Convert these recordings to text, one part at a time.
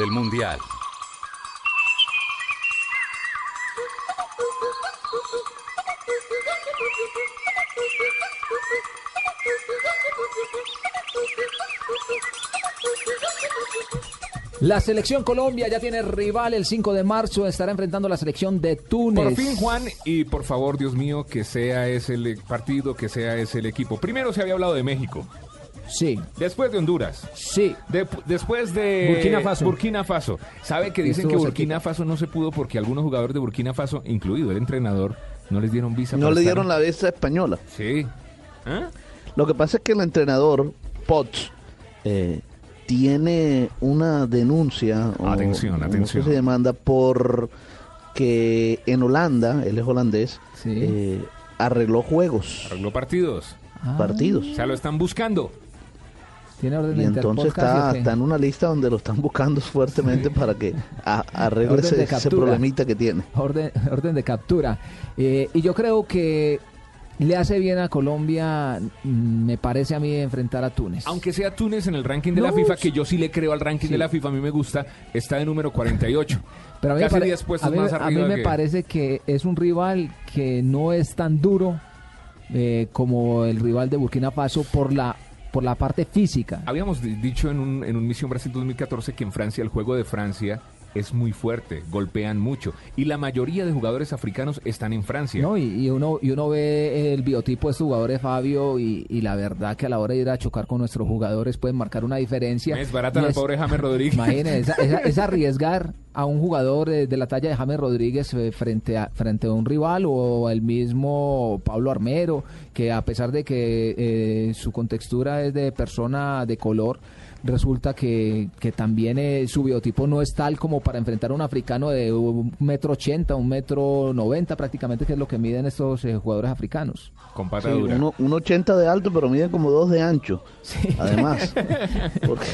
del Mundial. La selección Colombia ya tiene rival el 5 de marzo, estará enfrentando a la selección de Túnez. Por fin, Juan, y por favor, Dios mío, que sea ese el partido, que sea ese el equipo. Primero se había hablado de México. Sí. Después de Honduras. Sí. De- después de Burkina Faso. Burkina Faso. ¿Sabe que dicen que Burkina Faso no se pudo porque algunos jugadores de Burkina Faso, incluido el entrenador, no les dieron visa? No para le estar? dieron la visa española. Sí. ¿Ah? Lo que pasa es que el entrenador, Potts, eh, tiene una denuncia. o Atención, no atención. si demanda por que en Holanda, él es holandés, Sí. eh, arregló juegos, Arregló partidos. Ah, partidos. O sea, lo están buscando. Tiene orden Y de entonces Interpol casi, está, está en una lista donde lo están buscando fuertemente para que a- arregle ese, problemita que tiene. Orden, orden de captura. Eh, y yo creo que le hace bien a Colombia, mm, me parece a mí, enfrentar a Túnez. Aunque sea Túnez en el ranking de la FIFA, que yo sí le creo al ranking Sí. de la FIFA, a mí me gusta, está de número 48. Pero a mí, me, Casi pare- 10 puestos a mí- más a mí me que- parece que es un rival que no es tan duro eh, como el rival de Burkina Faso por la por la parte física. Habíamos di- dicho en un, en un Misión Brasil 2014 que en Francia el juego de Francia es muy fuerte, golpean mucho. Y la mayoría de jugadores africanos están en Francia. ¿no? Y, y uno y uno ve el biotipo de estos jugadores, Fabio, y, y la verdad que a la hora de ir a chocar con nuestros jugadores pueden marcar una diferencia. Es barata Y al es- pobre James Rodríguez. Imagínense, es, es- es arriesgar a un jugador de la talla de James Rodríguez eh, frente a, frente a un rival o el mismo Pablo Armero, que a pesar de que eh, su contextura es de persona de color, resulta que, que también eh, su biotipo no es tal como para enfrentar a un africano de un metro ochenta, un metro noventa prácticamente, que es lo que miden estos eh, jugadores africanos. Con Sí, uno, un 80 de alto, pero miden como dos de ancho. Además, porque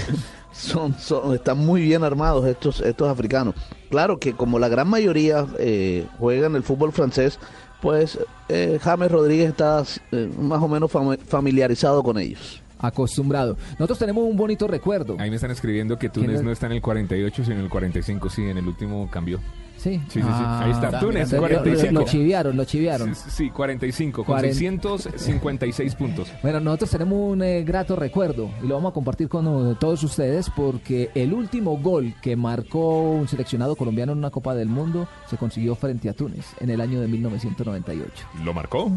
son, son- están muy bien armados estos, estos africanos. Claro que como la gran mayoría eh, juegan el fútbol francés, pues eh, James Rodríguez está eh, más o menos fami- familiarizado con ellos. Acostumbrado. Nosotros tenemos un bonito recuerdo. Ahí me están escribiendo que ¿Quién Túnez no está en el 48, sino en el 45. Sí, en el último cambió. Sí, Sí, sí, sí. Ahí está. Ah, Túnez, entonces, lo- 45. Lo, chiviaron, lo chiviaron. Sí, sí, 45, con Cuaren- 656 puntos. Bueno, nosotros tenemos un eh, grato recuerdo y lo vamos a compartir con eh, todos ustedes porque el último gol que marcó un seleccionado colombiano en una Copa del Mundo se consiguió frente a Túnez en el año de 1998. ¿Lo marcó?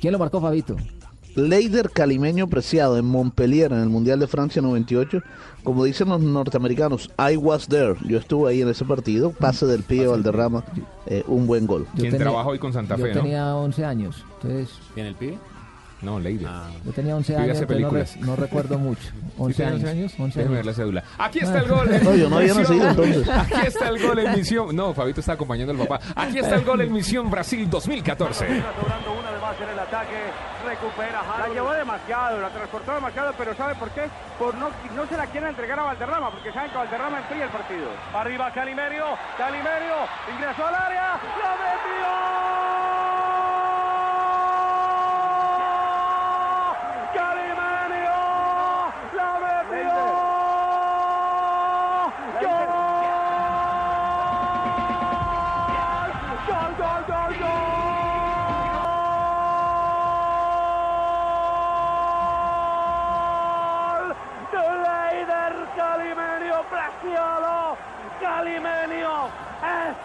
¿Quién lo marcó, Fabito? Leider Calimeño Preciado en Montpellier en el Mundial de Francia 98. Como dicen los norteamericanos, I was there. Yo estuve ahí en ese partido. Pase del pie Valderrama. eh, un buen gol. Yo ¿Quién tenía- trabaja hoy con Santa Yo Fe, no? tenía 11 años, entonces ¿Tiene el pibe? No, Leider. yo tenía 11 Pibe años, no, re- no recuerdo mucho. 11 ¿Sí años. 11 años? 11 Déjeme ver años. la cédula. Aquí está el gol. en No, yo no había nacido entonces. Aquí está el gol en misión. No, Fabito está acompañando al papá. Aquí está el gol en misión Brasil 2014. Cobrando una de más en el ataque, recupera La llevó demasiado, la transportó demasiado, pero ¿sabe por qué? Por no, no se la quieren entregar a Valderrama, porque saben que Valderrama enfría el partido. Arriba Calimerio, Calimerio, ingresó al área, ¡la metió!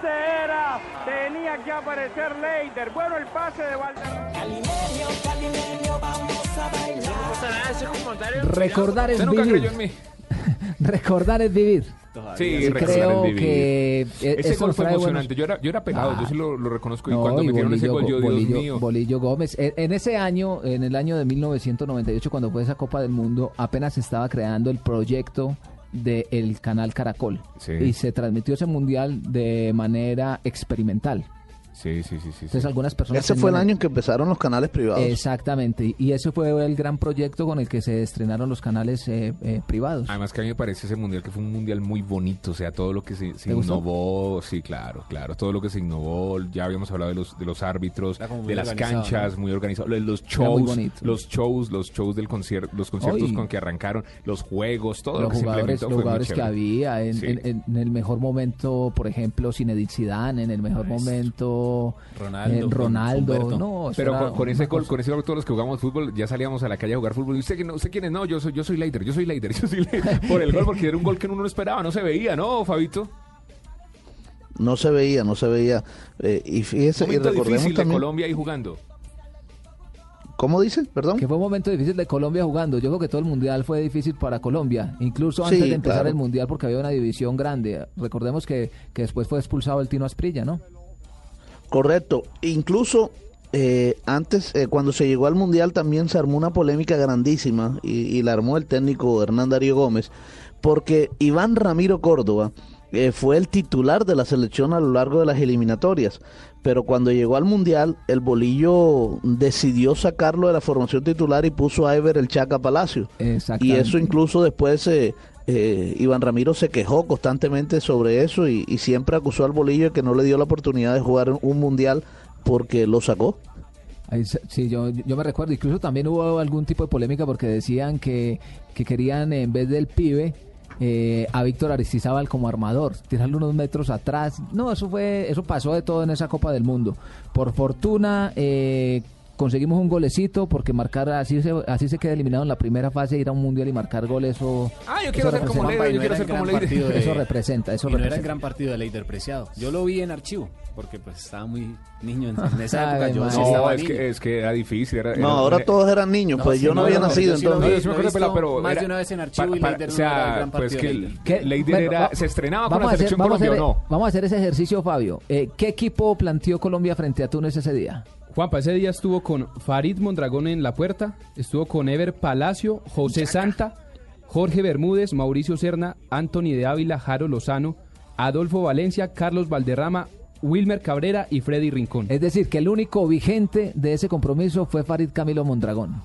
Era. Tenía que aparecer Leider. Bueno, el pase de Valderrama. Recordar es Usted nunca vivir. creyó en mí. Recordar es vivir. Sí, recordar creo es vivir. que eh, Ese gol fue buenos- emocionante. Yo era, yo era pegado, yo sí lo, lo reconozco. Y No, cuando y metieron ese Bolillo, gol, yo, Dios Bolillo- mío. Bolillo Gómez. En, en ese año, en el año de 1998, cuando fue esa Copa del Mundo, apenas se estaba creando el proyecto del canal Caracol. Sí. Y se transmitió ese mundial de manera experimental. Sí, sí, sí, sí. Entonces algunas personas... Ese fue el año en que empezaron los canales privados. Exactamente, y ese fue el gran proyecto con el que se estrenaron los canales eh, eh, privados. Además que a mí me parece ese mundial que fue un mundial muy bonito, o sea, todo lo que se, se innovó, sí, claro, claro, todo lo que se innovó, ya habíamos hablado de los de los árbitros, de las canchas, ¿no? muy organizado, lo los shows, los shows, los shows del concierto, los conciertos con que arrancaron, los juegos, todo lo los que se jugadores, implementó los fue muy jugadores que había en, Sí. en- en el mejor momento, por ejemplo, Zinedine Zidane, en el mejor momento Ronaldo, eh, Ronaldo, no, Pero con, con ese gol, con ese gol todos los que jugamos fútbol, ya salíamos a la calle a jugar fútbol. ¿Y usted, no- usted quién es? No, yo soy, yo soy Leider, yo soy Leider, yo soy Leider. Por el gol, porque era un gol que uno no esperaba, no se veía, ¿no, Fabito? No se veía, no se veía. Eh, y fíjese, y Momento recordemos difícil de. Colombia ahí jugando. ¿Cómo dice? Perdón. Que fue un momento difícil de Colombia jugando. Yo creo que todo el mundial fue difícil para Colombia, incluso Sí, antes de empezar claro. el mundial, porque había una división grande. Recordemos que, que después fue expulsado el Tino Asprilla, ¿no? Correcto. Incluso eh, antes, eh, cuando se llegó al Mundial, también se armó una polémica grandísima y, y la armó el técnico Hernán Darío Gómez, porque Iván Ramiro Córdoba eh, fue el titular de la selección a lo largo de las eliminatorias. Pero cuando llegó al Mundial, el bolillo decidió sacarlo de la formación titular y puso a Ever el Chaca Palacio. Y eso incluso después eh, Iván Ramiro se quejó constantemente sobre eso y, siempre acusó al bolillo de que no le dio la oportunidad de jugar un mundial porque lo sacó. Sí, yo, yo me recuerdo. Incluso también hubo algún tipo de polémica porque decían que, que querían, en vez del pibe, eh, a Víctor Aristizábal como armador, tirarlo unos metros atrás. No, eso fue, eso pasó de todo en esa Copa del Mundo. Por fortuna, eh, conseguimos un golecito porque marcar así se, así se queda eliminado en la primera fase, ir a un mundial y marcar goles. Eso, Ah, yo quiero ser como representa- Leider, yo no quiero era ser el como gran partido Leider. de- Eso representa, eso y no era el representa. gran partido de Leider Preciado. Yo lo vi en archivo, porque pues estaba muy niño en, en esa Ay, época. Yo madre. sí No, estaba es niño. que, es que era difícil. Era, No, era- ahora era- todos eran niños, pues sí, yo no, no, había no, nacido entonces. más de una vez en archivo y Leider no o sea, era el gran pues que Leider. Era- se estrenaba con vamos la a hacer- selección Colombia o no. Vamos a hacer ese ejercicio, Fabio. Eh, ¿Qué equipo planteó Colombia frente a Túnez ese día? Juanpa, ese día estuvo con Farid Mondragón en la puerta, estuvo con Ever Palacio, José Santa, Jorge Bermúdez, Mauricio Serna, Anthony de Ávila, Jaro Lozano, Adolfo Valencia, Carlos Valderrama, Wilmer Cabrera y Freddy Rincón. Es decir, que el único vigente de ese compromiso fue Farid Camilo Mondragón.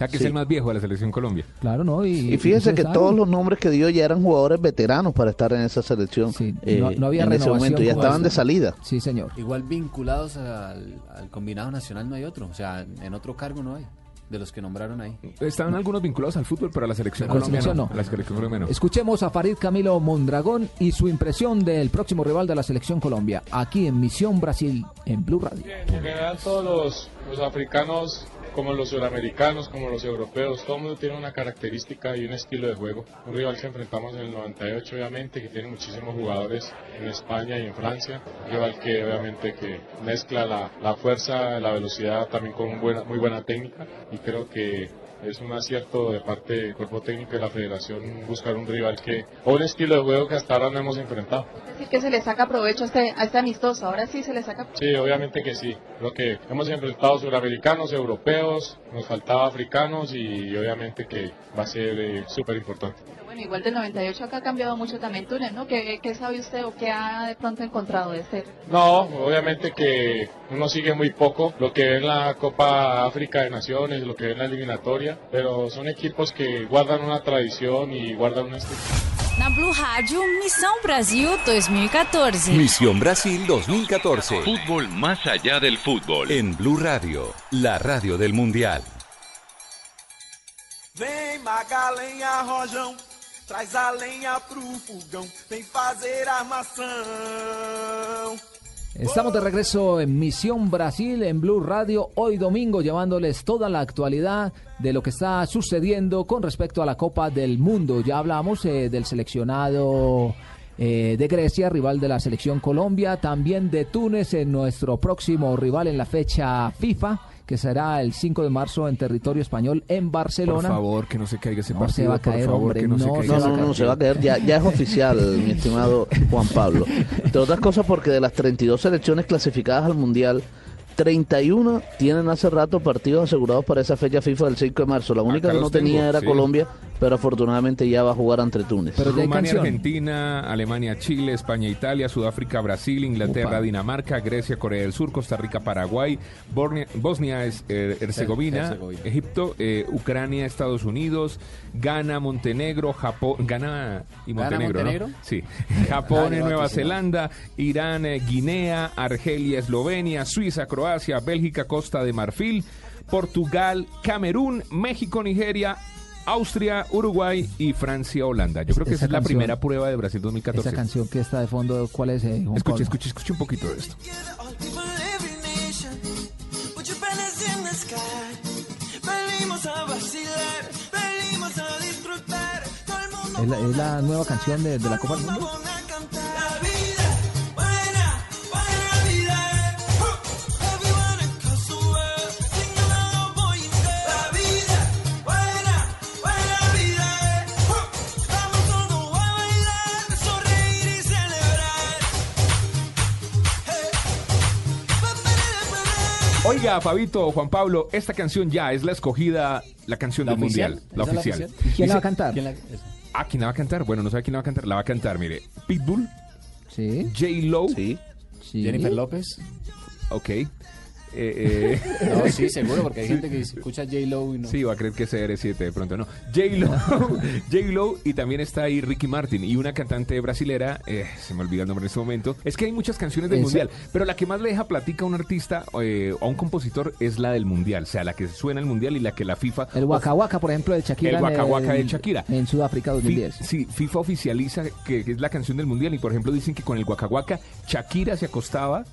Sea, que es Sí. el más viejo de la selección Colombia. Claro, ¿no? Y, Y fíjese y que todos los nombres que dio ya eran jugadores veteranos para estar en esa selección. Sí, eh, no- no había en ese renovación momento, ya estaban de salida. Sí, señor. Igual vinculados al, al combinado nacional no hay otro. O sea, en otro cargo no hay. De los que nombraron ahí. Estaban algunos vinculados al fútbol, pero a la selección Pero a la colombiana selección no. la selección colombiana. Escuchemos a Farid Camilo Mondragón y su impresión del próximo rival de la selección Colombia, aquí en Misión Brasil, en Blue Radio. En general todos los, los africanos, como los sudamericanos, como los europeos, todo el mundo tiene una característica y un estilo de juego. Un rival que enfrentamos en el 98 obviamente, que tiene muchísimos jugadores en España y en Francia. Un rival que obviamente que mezcla la, la fuerza, la velocidad también con buena, muy buena técnica y creo que es un acierto de parte del cuerpo técnico de la federación buscar un rival que, o un estilo de juego que hasta ahora no hemos enfrentado. Es decir, que se le saca provecho a este, a este amistoso. Ahora sí se le saca Sí, obviamente que sí. Creo que hemos enfrentado suramericanos, europeos, nos faltaba africanos y obviamente que va a ser eh, súper importante. Bueno, igual del 98 acá ha cambiado mucho también Túnez, ¿no? ¿Qué, qué sabe usted o qué ha de pronto encontrado de ser? No, obviamente que uno sigue muy poco lo que ve en la Copa África de Naciones, lo que ve en la eliminatoria, pero son equipos que guardan una tradición y guardan un estilo. Na Blue Rádio, Missão Brasil 2014. Misión Brasil 2014. Fútbol más allá del fútbol. En Blue Radio, la radio del Mundial. Vem Magalenha Rojão, traz a lenha pro fogão, vem fazer armação. Estamos de regreso en Misión Brasil en Blue Radio hoy domingo llevándoles toda la actualidad de lo que está sucediendo con respecto a la Copa del Mundo. Ya hablamos eh, del seleccionado eh, de Grecia, rival de la selección Colombia, también de Túnez en nuestro próximo rival en la fecha FIFA que será el 5 de marzo en territorio español en Por Barcelona. favor, que no se caiga ese No partido. se va a por caer, favor, hombre, que no, se no caiga No, no, no, partido. se va a caer, ya, ya es oficial, mi estimado Juan Pablo. Entre otras cosas porque de las 32 selecciones clasificadas al Mundial, 31 tienen hace rato partidos asegurados para esa fecha FIFA del 5 de marzo. La única que Acá no los tenía tengo, era sí. Colombia pero afortunadamente ya va a jugar ante Túnez. Rumania, Argentina, Alemania, Chile, España, Italia, Sudáfrica, Brasil, Inglaterra, Upa. Dinamarca, Grecia, Corea del Sur, Costa Rica, Paraguay, Bornia- Bosnia, es- eh, Herzegovina, Herzegovina. Egipto, eh, Ucrania, Estados Unidos, Ghana, Montenegro, Japón, Ghana y ¿Ghana, Montenegro, ¿no? Montenegro? Sí. Japón, Ah, Nueva. Zelanda, Irán, eh, Guinea, Argelia, Eslovenia, Suiza, Croacia, Bélgica, Costa de Marfil, Portugal, Camerún, México, Nigeria, Austria, Uruguay y Francia, Holanda. Yo creo que esa Esa es la canción- primera prueba de Brasil 2014. Esa canción que está de fondo, ¿cuál es? eh, Escuche, escuche, escuche un poquito de esto. People every nation, put your banners in the sky. Venimos a vacilar, venimos a disfrutar. Todo el mundo ¿Es la, es la nueva canción de, de la Copa del Mundo? Oiga, Fabito, Juan Pablo, esta canción ya es la esquida, la canción ¿La del oficial? mundial, la ¿Esa es la oficial. oficial? ¿Y quién la va a Dice- cantar? ¿Quién la-? Ah, ¿quién la va a cantar? Bueno, no sabe quién la va a cantar. La va a cantar, mire, Pitbull, Sí. J. Lo, Sí. sí. Jennifer López. ok. Eh, eh, No, sí, seguro, porque hay gente que escucha J-Lo y no. Sí, va a creer que es CR7 de pronto, no. J-Lo, J-Lo y también está ahí Ricky Martin y una cantante brasilera, eh, se me olvida el nombre en este momento. Es que hay muchas canciones del mundial, pero la que más le deja platica a un artista eh, o a un compositor es la del mundial, o sea, la que suena el mundial y la que la FIFA... El Waka Waka, por ejemplo, de Shakira. El Waka Waka de Shakira. En Sudáfrica Fi- 2010. sí, FIFA oficializa que, que es la canción del mundial y por ejemplo dicen que con el Waka Waka Shakira se acostaba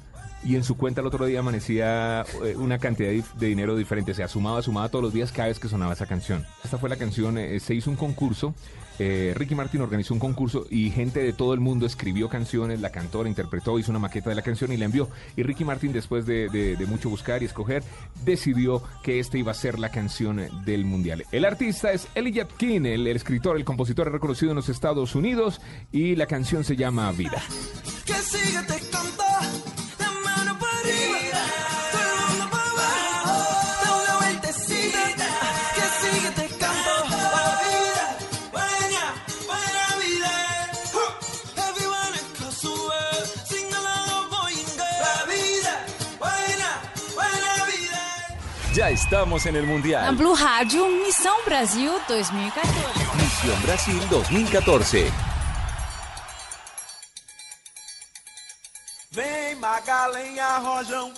y en su cuenta el otro día amanecía eh, una cantidad de, dinero diferente, o sea, sumaba, sumaba todos los días cada vez que sonaba esa canción. Esta fue la canción, eh, se hizo un concurso, eh, Ricky Martin organizó un concurso y gente de todo el mundo escribió canciones, la cantó, la interpretó, hizo una maqueta de la canción y la envió. Y Ricky Martin, después de, mucho buscar y escoger, decidió que esta iba a ser la canción del mundial. El artista es Elijah King, el, el escritor, el compositor reconocido en los Estados Unidos y la canción se llama Vida. Que Ya estamos en el Na Mundial. Blue Rádio, Missão Brasil 2014. Misión Brasil 2014. Vem Magalenha Rojão,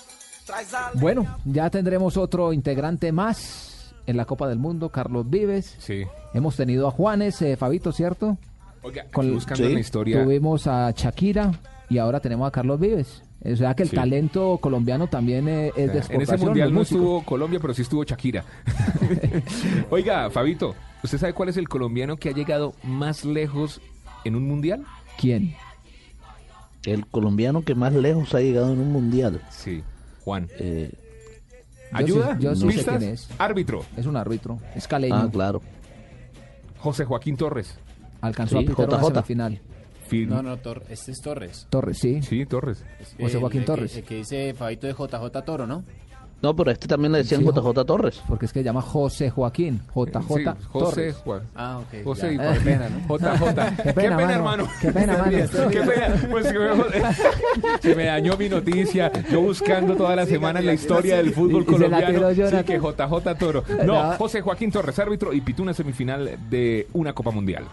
traz a Bueno, ya tendremos otro integrante más en la Copa del Mundo, Carlos Vives. Sí. Hemos tenido a Juanes, eh, Fabito, ¿cierto? Oiga, Con- buscando Sí. la historia. Tuvimos a Shakira y ahora tenemos a Carlos Vives. O sea que el Sí. talento colombiano también eh, es de En ese mundial no estuvo Colombia, pero sí estuvo Shakira. Oiga, Fabito, ¿usted sabe cuál es el colombiano que ha llegado más lejos en un mundial? ¿Quién? El colombiano que más lejos ha llegado en un mundial. Sí, Juan. Eh, ¿Ayuda? sí- yo sí sé quién es. Árbitro, Es un árbitro, es caleño. ah, claro. José Joaquín Torres. Alcanzó Sí, a pitar una JJ. semifinal. No, no, Tor- este es Torres. Torres, sí. Sí, Torres. José El- Joaquín el que- Torres. El que dice Fabito de JJ Toro, ¿no? No, pero a este también le decían Sí, JJ Torres. Porque es que llama José Joaquín, JJ Sí, José Torres. Juan. Ah, ok. José ya. y Qué pena, ¿no? JJ. Qué pena, mano. hermano. Qué pena, mano. Qué pena. Pues se me, se me dañó mi noticia. Yo buscando toda la semana la historia del fútbol se colombiano. tiró Sí, que JJ Toro. No, No. José Joaquín Torres, árbitro y pitó una semifinal de una Copa Mundial.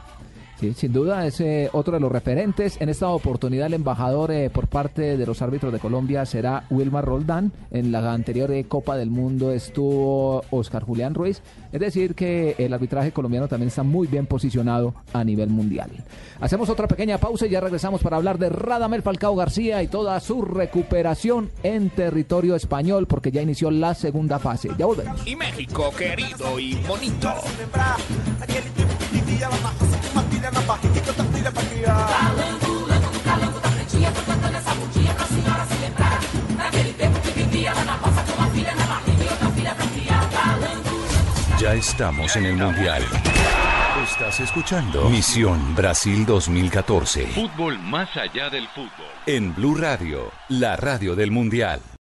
Sí, sin duda es eh, otro de los referentes. En esta oportunidad el embajador eh, por parte de los árbitros de Colombia será Wilmar Roldán. En la anterior eh, Copa del Mundo estuvo Oscar Julián Ruiz. Es decir, que el arbitraje colombiano también está muy bien posicionado a nivel mundial. Hacemos otra pequeña pausa y ya regresamos para hablar de Radamel Falcao García y toda su recuperación en territorio español porque ya inició la segunda fase. Ya volvemos. Y México, querido y bonito. Lembrar aquele tempo que vivia lá na roça com uma filha na barriga e tanta filha pra criar. Ya estamos en el Mundial. Estás escuchando Misión Brasil 2014. Fútbol más allá del fútbol. En Blue Radio, la radio del Mundial.